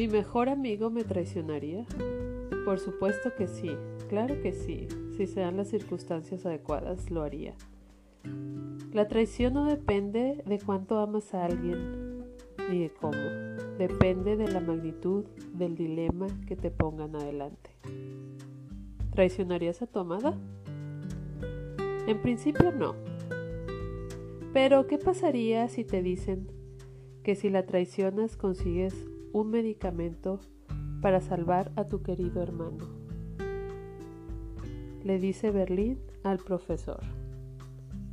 ¿Mi mejor amigo me traicionaría? Por supuesto que sí, claro que sí. Si se dan las circunstancias adecuadas, lo haría. La traición no depende de cuánto amas a alguien ni de cómo. Depende de la magnitud del dilema que te pongan adelante. ¿Traicionarías a tu amada? En principio no. Pero ¿qué pasaría si te dicen que si la traicionas consigues un medicamento para salvar a tu querido hermano? Le dice Berlín al profesor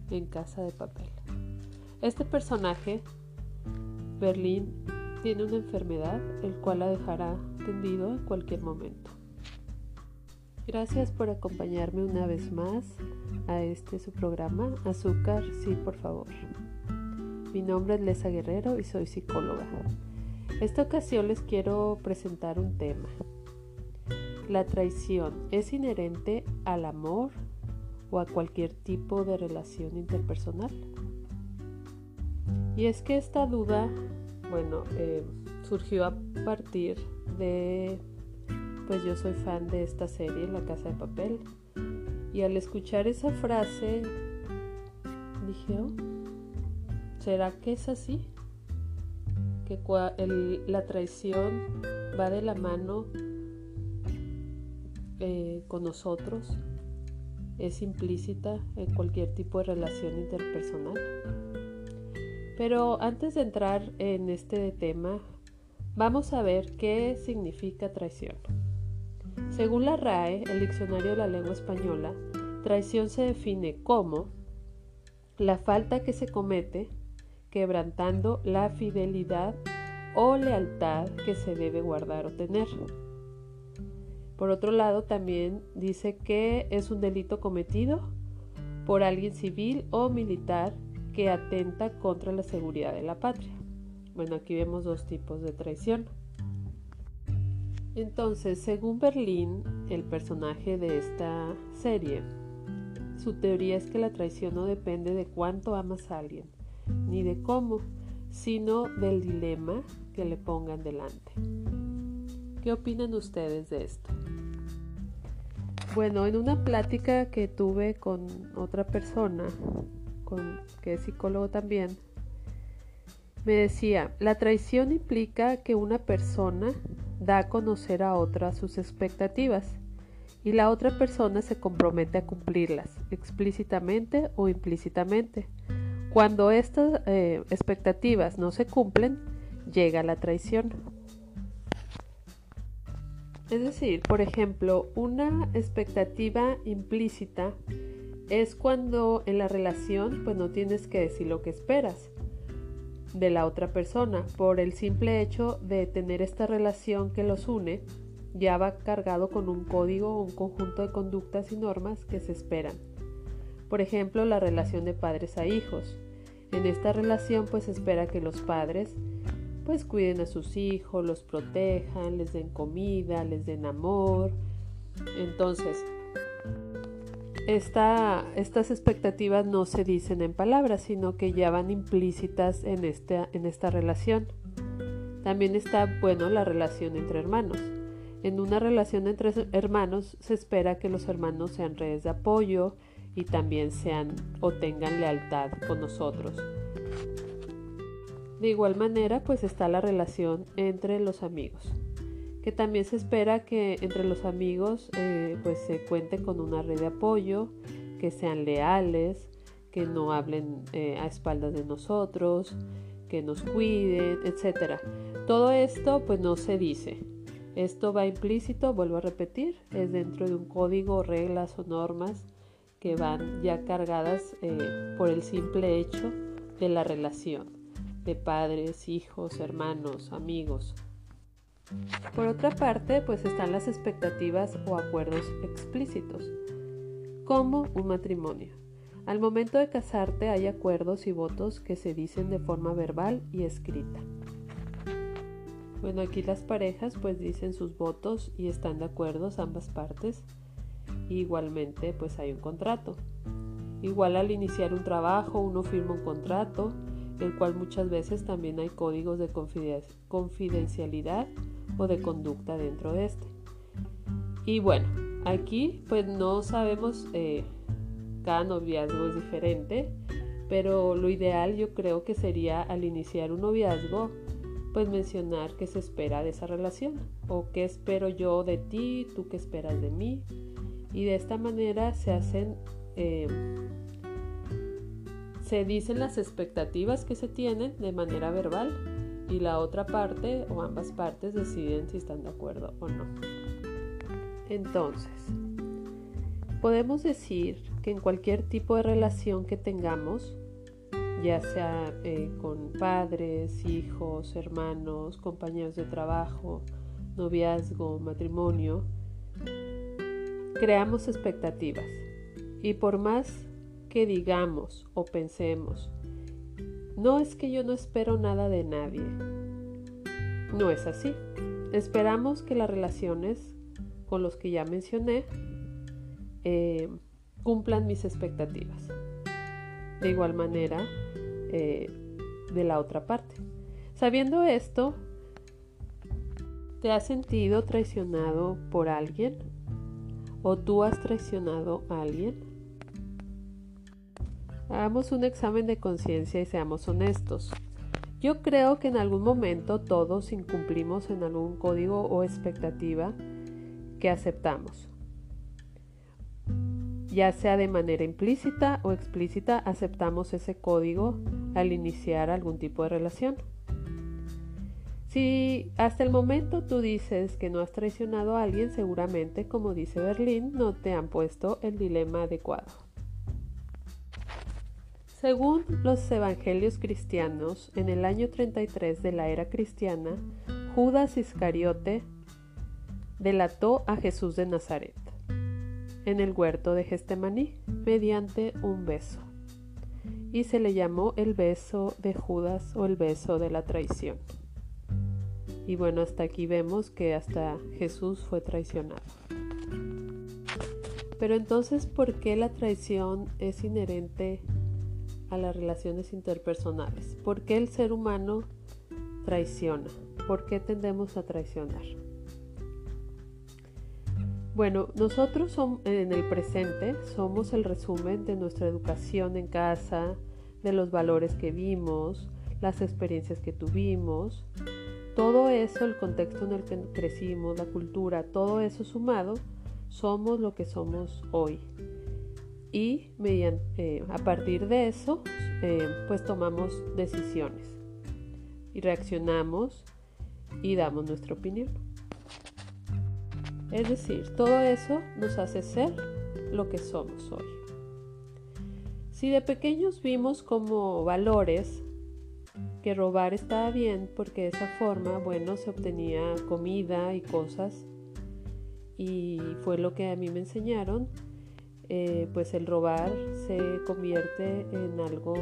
en Casa de Papel. Este personaje, Berlín, tiene una enfermedad el cual la dejará tendido en cualquier momento. Gracias por acompañarme una vez más a este su programa Azúcar, sí, por favor. Mi nombre es Lesa Guerrero y soy psicóloga. Esta ocasión les quiero presentar un tema. La traición es inherente al amor o a cualquier tipo de relación interpersonal. Y es que esta duda, bueno, eh, surgió a partir de, pues yo soy fan de esta serie, La Casa de Papel, y al escuchar esa frase dije, oh, ¿será que es así? Que la traición va de la mano eh, con nosotros es implícita en cualquier tipo de relación interpersonal. Pero antes de entrar en este tema, vamos a ver qué significa traición. Según la RAE, el diccionario de la lengua española, traición se define como la falta que se comete quebrantando la fidelidad o lealtad que se debe guardar o tener. Por otro lado, también dice que es un delito cometido por alguien civil o militar que atenta contra la seguridad de la patria. Bueno, aquí vemos dos tipos de traición. Entonces, según Berlín, el personaje de esta serie, su teoría es que la traición no depende de cuánto amas a alguien, ni de cómo, sino del dilema que le pongan delante. ¿Qué opinan ustedes de esto? Bueno, en una plática que tuve con otra persona, que es psicólogo también, me decía, la traición implica que una persona da a conocer a otra sus expectativas y la otra persona se compromete a cumplirlas, explícitamente o implícitamente. Cuando estas eh, expectativas no se cumplen, llega la traición. Es decir, por ejemplo, una expectativa implícita es cuando en la relación pues no tienes que decir lo que esperas de la otra persona por el simple hecho de tener esta relación que los une ya va cargado con un código o un conjunto de conductas y normas que se esperan. Por ejemplo, la relación de padres a hijos. En esta relación pues se espera que los padres pues cuiden a sus hijos, los protejan, les den comida, les den amor. Entonces, estas expectativas no se dicen en palabras, sino que ya van implícitas en, en esta relación. También está, bueno, la relación entre hermanos. En una relación entre hermanos se espera que los hermanos sean redes de apoyo y también sean o tengan lealtad con nosotros. De igual manera, pues está la relación entre los amigos, que también se espera que entre los amigos eh, pues se cuente con una red de apoyo, que sean leales, que no hablen eh, a espaldas de nosotros, que nos cuiden, etc. Todo esto pues no se dice. Esto va implícito, vuelvo a repetir, es dentro de un código, reglas o normas que van ya cargadas eh, por el simple hecho de la relación de padres, hijos, hermanos, amigos. Por otra parte, pues están las expectativas o acuerdos explícitos, como un matrimonio. Al momento de casarte hay acuerdos y votos que se dicen de forma verbal y escrita. Bueno, aquí las parejas pues dicen sus votos y están de acuerdo ambas partes. Igualmente pues hay un contrato. Igual al iniciar un trabajo uno firma un contrato el cual muchas veces también hay códigos de confidencialidad o de conducta dentro de este. Y bueno, aquí pues no sabemos, eh, cada noviazgo es diferente, pero lo ideal yo creo que sería al iniciar un noviazgo, pues mencionar qué se espera de esa relación o qué espero yo de ti, tú qué esperas de mí. Y de esta manera se hacen, eh, se dicen las expectativas que se tienen de manera verbal y la otra parte o ambas partes deciden si están de acuerdo o no. Entonces, podemos decir que en cualquier tipo de relación que tengamos, ya sea eh, con padres, hijos, hermanos, compañeros de trabajo, noviazgo, matrimonio, creamos expectativas. Y por más que digamos o pensemos, no es que yo no espero nada de nadie. No es así. Esperamos que las relaciones con los que ya mencioné eh, cumplan mis expectativas. De igual manera, eh, de la otra parte. Sabiendo esto, ¿te has sentido traicionado por alguien? ¿O tú has traicionado a alguien? Hagamos un examen de conciencia y seamos honestos. Yo creo que en algún momento todos incumplimos en algún código o expectativa que aceptamos. Ya sea de manera implícita o explícita, aceptamos ese código al iniciar algún tipo de relación. Si hasta el momento tú dices que no has traicionado a alguien, seguramente, como dice Berlín, no te han puesto el dilema adecuado. Según los evangelios cristianos, en el año 33 de la era cristiana, Judas Iscariote delató a Jesús de Nazaret en el huerto de Gestemaní mediante un beso, y se le llamó el beso de Judas o el beso de la traición. Y bueno, hasta aquí vemos que hasta Jesús fue traicionado. Pero entonces, ¿por qué la traición es inherente a las relaciones interpersonales. ¿Por qué el ser humano traiciona? ¿Por qué tendemos a traicionar? Bueno, nosotros en el presente somos el resumen de nuestra educación en casa, de los valores que vimos, las experiencias que tuvimos, todo eso, el contexto en el que crecimos, la cultura, todo eso sumado, somos lo que somos hoy y eh, a partir de eso eh, pues tomamos decisiones y reaccionamos y damos nuestra opinión. Es decir, todo eso nos hace ser lo que somos hoy. Si de pequeños vimos como valores que robar estaba bien porque de esa forma, bueno, se obtenía comida y cosas. Y fue lo que a mí me enseñaron, eh, pues el robar se convierte en algo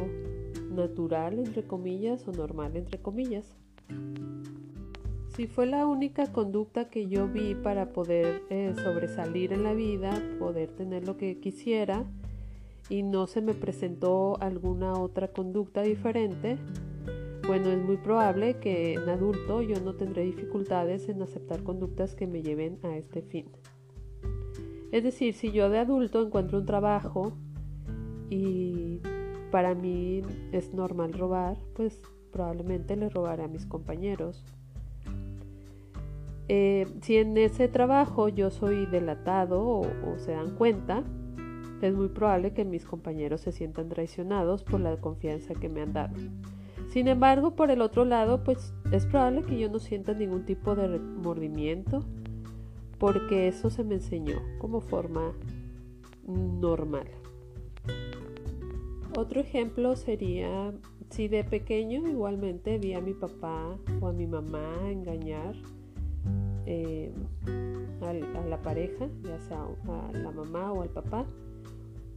natural, entre comillas, o normal, entre comillas. Si fue la única conducta que yo vi para poder eh, sobresalir en la vida, poder tener lo que quisiera, y no se me presentó alguna otra conducta diferente, bueno, es muy probable que en adulto yo no tendré dificultades en aceptar conductas que me lleven a este fin. Es decir, si yo de adulto encuentro un trabajo y para mí es normal robar, pues probablemente le robaré a mis compañeros. Eh, si en ese trabajo yo soy delatado o, o se dan cuenta, es muy probable que mis compañeros se sientan traicionados por la confianza que me han dado. Sin embargo, por el otro lado, pues es probable que yo no sienta ningún tipo de remordimiento porque eso se me enseñó como forma normal. Otro ejemplo sería si de pequeño igualmente vi a mi papá o a mi mamá engañar eh, a, la pareja, ya sea a la mamá o al papá,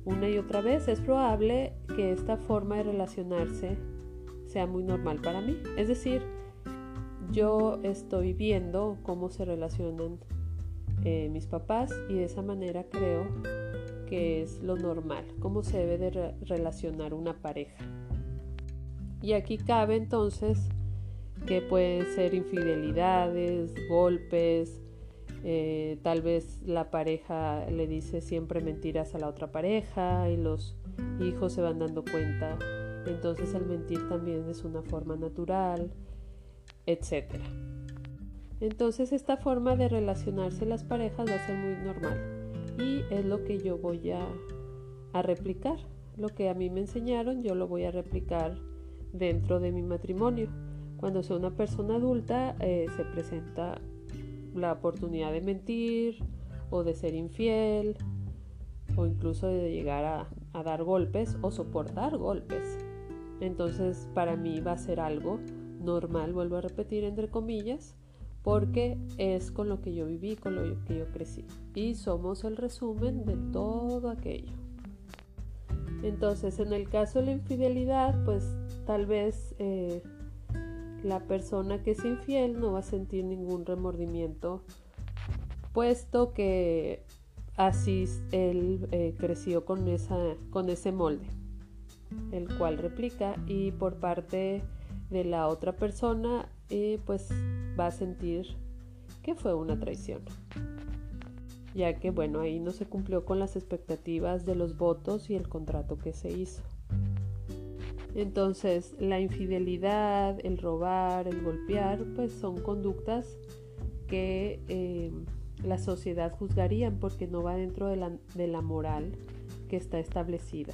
una y otra vez, es probable que esta forma de relacionarse sea muy normal para mí. Es decir, yo estoy viendo cómo se relacionan eh, mis papás y de esa manera creo que es lo normal, cómo se debe de relacionar una pareja. Y aquí cabe entonces que pueden ser infidelidades, golpes, eh, tal vez la pareja le dice siempre mentiras a la otra pareja y los hijos se van dando cuenta. Entonces el mentir también es una forma natural, etc. Entonces esta forma de relacionarse las parejas va a ser muy normal y es lo que yo voy a, replicar. Lo que a mí me enseñaron yo lo voy a replicar dentro de mi matrimonio. Cuando soy una persona adulta eh, se presenta la oportunidad de mentir o de ser infiel o incluso de llegar a dar golpes o soportar golpes. Entonces para mí va a ser algo normal, vuelvo a repetir entre comillas, porque es con lo que yo viví, con lo que yo crecí. Y somos el resumen de todo aquello. Entonces, en el caso de la infidelidad, pues tal vez eh, la persona que es infiel no va a sentir ningún remordimiento, puesto que así él eh, creció con, esa, con ese molde, el cual replica y por parte de la otra persona, eh, pues va a sentir que fue una traición ya que bueno, ahí no se cumplió con las expectativas de los votos y el contrato que se hizo. Entonces, la infidelidad, el robar, el golpear, pues son conductas que eh, la sociedad juzgarían porque no va dentro de la, de la moral que está establecida.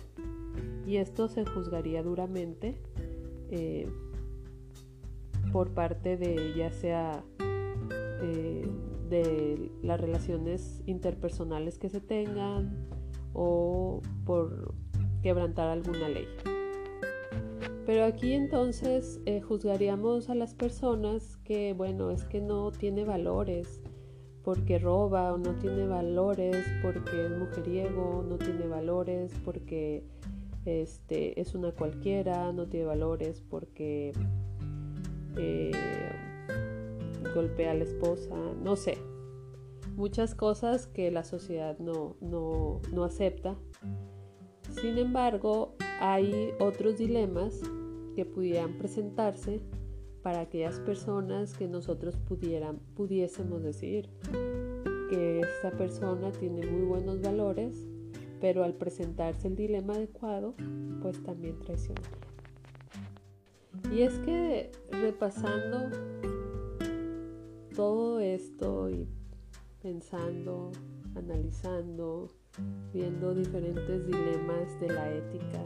Y esto se juzgaría duramente eh, por parte de ya sea eh, de las relaciones interpersonales que se tengan o por quebrantar alguna ley. Pero aquí entonces eh, juzgaríamos a las personas que, bueno, es que no tiene valores porque roba o no tiene valores porque es mujeriego, no tiene valores porque este, es una cualquiera, no tiene valores porque eh, golpea a la esposa, no sé. Muchas cosas que la sociedad no, no, no acepta. Sin embargo, hay otros dilemas que pudieran presentarse para aquellas personas que nosotros pudieran, pudiésemos decir que esta persona tiene muy buenos valores, pero al presentarse el dilema adecuado, pues también traicionaría. Y es que repasando todo esto y pensando, analizando, viendo diferentes dilemas de la ética,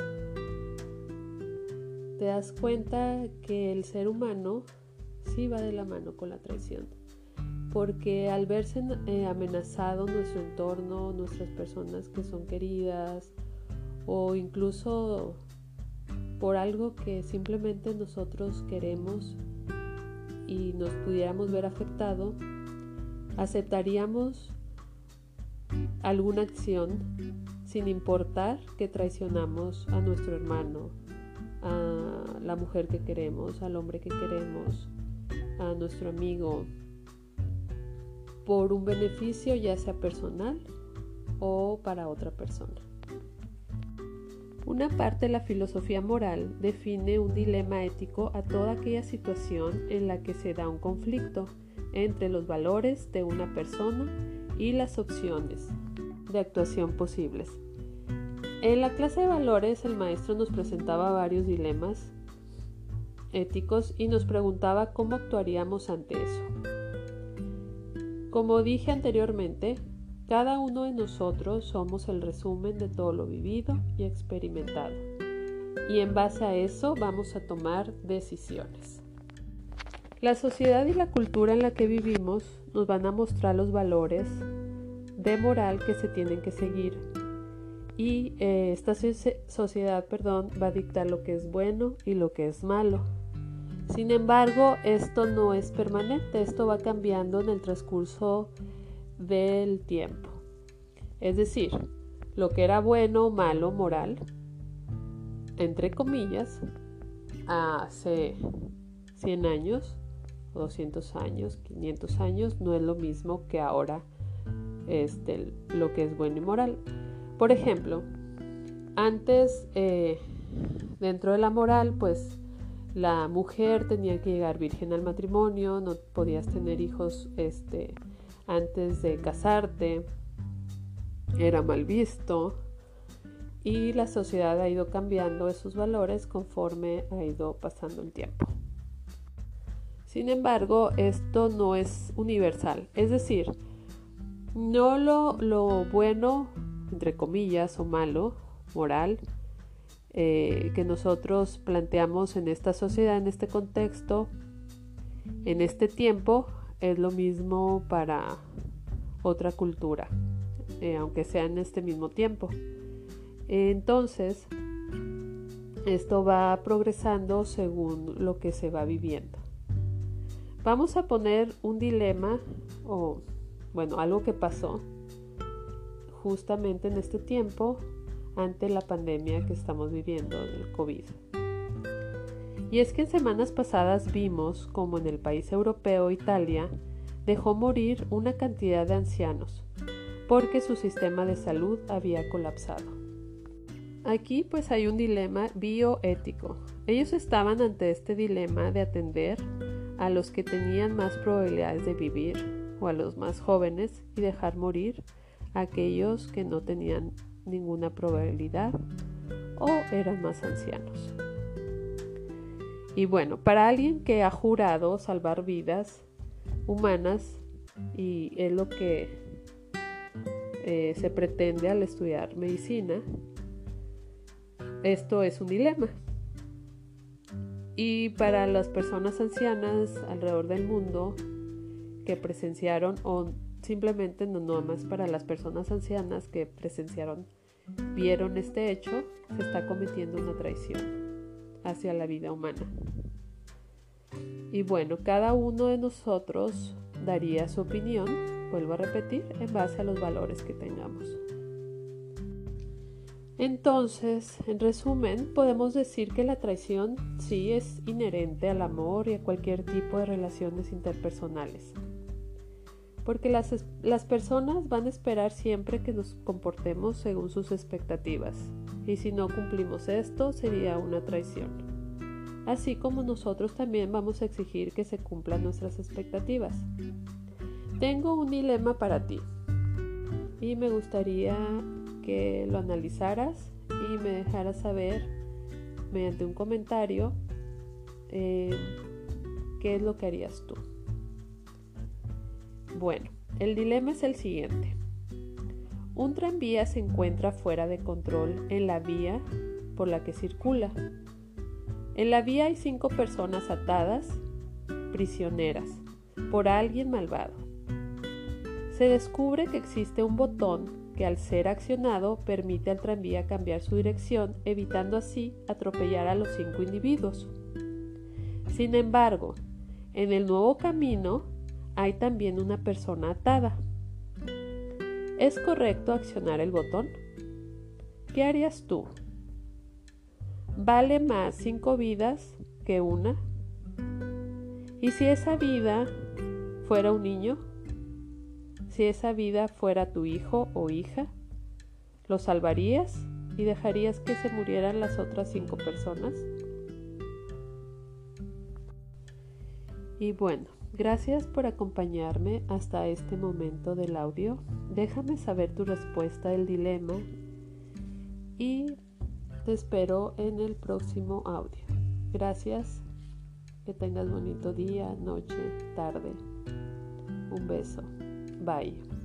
te das cuenta que el ser humano sí va de la mano con la traición. Porque al verse eh, amenazado nuestro entorno, nuestras personas que son queridas, o incluso por algo que simplemente nosotros queremos y nos pudiéramos ver afectado, aceptaríamos alguna acción sin importar que traicionamos a nuestro hermano, a la mujer que queremos, al hombre que queremos, a nuestro amigo, por un beneficio ya sea personal o para otra persona. Una parte de la filosofía moral define un dilema ético a toda aquella situación en la que se da un conflicto entre los valores de una persona y las opciones de actuación posibles. En la clase de valores el maestro nos presentaba varios dilemas éticos y nos preguntaba cómo actuaríamos ante eso. Como dije anteriormente, cada uno de nosotros somos el resumen de todo lo vivido y experimentado. Y en base a eso vamos a tomar decisiones. La sociedad y la cultura en la que vivimos nos van a mostrar los valores de moral que se tienen que seguir. Y eh, esta sociedad perdón, va a dictar lo que es bueno y lo que es malo. Sin embargo, esto no es permanente, esto va cambiando en el transcurso del tiempo. Es decir, lo que era bueno, malo, moral, entre comillas, hace 100 años, 200 años, 500 años, no es lo mismo que ahora este, lo que es bueno y moral. Por ejemplo, antes, eh, dentro de la moral, pues la mujer tenía que llegar virgen al matrimonio, no podías tener hijos este, antes de casarte, era mal visto y la sociedad ha ido cambiando esos valores conforme ha ido pasando el tiempo. Sin embargo, esto no es universal, es decir, no lo, lo bueno, entre comillas, o malo, moral, eh, que nosotros planteamos en esta sociedad, en este contexto, en este tiempo, es lo mismo para otra cultura, eh, aunque sea en este mismo tiempo. Entonces, esto va progresando según lo que se va viviendo. Vamos a poner un dilema o, bueno, algo que pasó justamente en este tiempo ante la pandemia que estamos viviendo del COVID. Y es que en semanas pasadas vimos como en el país europeo Italia dejó morir una cantidad de ancianos porque su sistema de salud había colapsado. Aquí pues hay un dilema bioético. Ellos estaban ante este dilema de atender a los que tenían más probabilidades de vivir o a los más jóvenes y dejar morir a aquellos que no tenían ninguna probabilidad o eran más ancianos. Y bueno, para alguien que ha jurado salvar vidas humanas y es lo que eh, se pretende al estudiar medicina, esto es un dilema. Y para las personas ancianas alrededor del mundo que presenciaron o simplemente no, no más para las personas ancianas que presenciaron vieron este hecho, se está cometiendo una traición hacia la vida humana. Y bueno, cada uno de nosotros daría su opinión, vuelvo a repetir, en base a los valores que tengamos. Entonces, en resumen, podemos decir que la traición sí es inherente al amor y a cualquier tipo de relaciones interpersonales porque las, las personas van a esperar siempre que nos comportemos según sus expectativas, y si no cumplimos esto sería una traición. Así como nosotros también vamos a exigir que se cumplan nuestras expectativas. Tengo un dilema para ti y me gustaría que lo analizaras y me dejaras saber mediante un comentario eh, qué es lo que harías tú. Bueno, el dilema es el siguiente. Un tranvía se encuentra fuera de control en la vía por la que circula. En la vía hay cinco personas atadas, prisioneras, por alguien malvado. Se descubre que existe un botón que al ser accionado permite al tranvía cambiar su dirección, evitando así atropellar a los cinco individuos. Sin embargo, en el nuevo camino hay también una persona atada. ¿Es correcto accionar el botón? ¿Qué harías tú? ¿Vale más cinco vidas que una? ¿Y si esa vida fuera un niño? Si esa vida fuera tu hijo o hija, ¿lo salvarías y dejarías que se murieran las otras cinco personas? Y bueno, Gracias por acompañarme hasta este momento del audio. Déjame saber tu respuesta del dilema y te espero en el próximo audio. Gracias. Que tengas bonito día, noche, tarde. Un beso. Bye.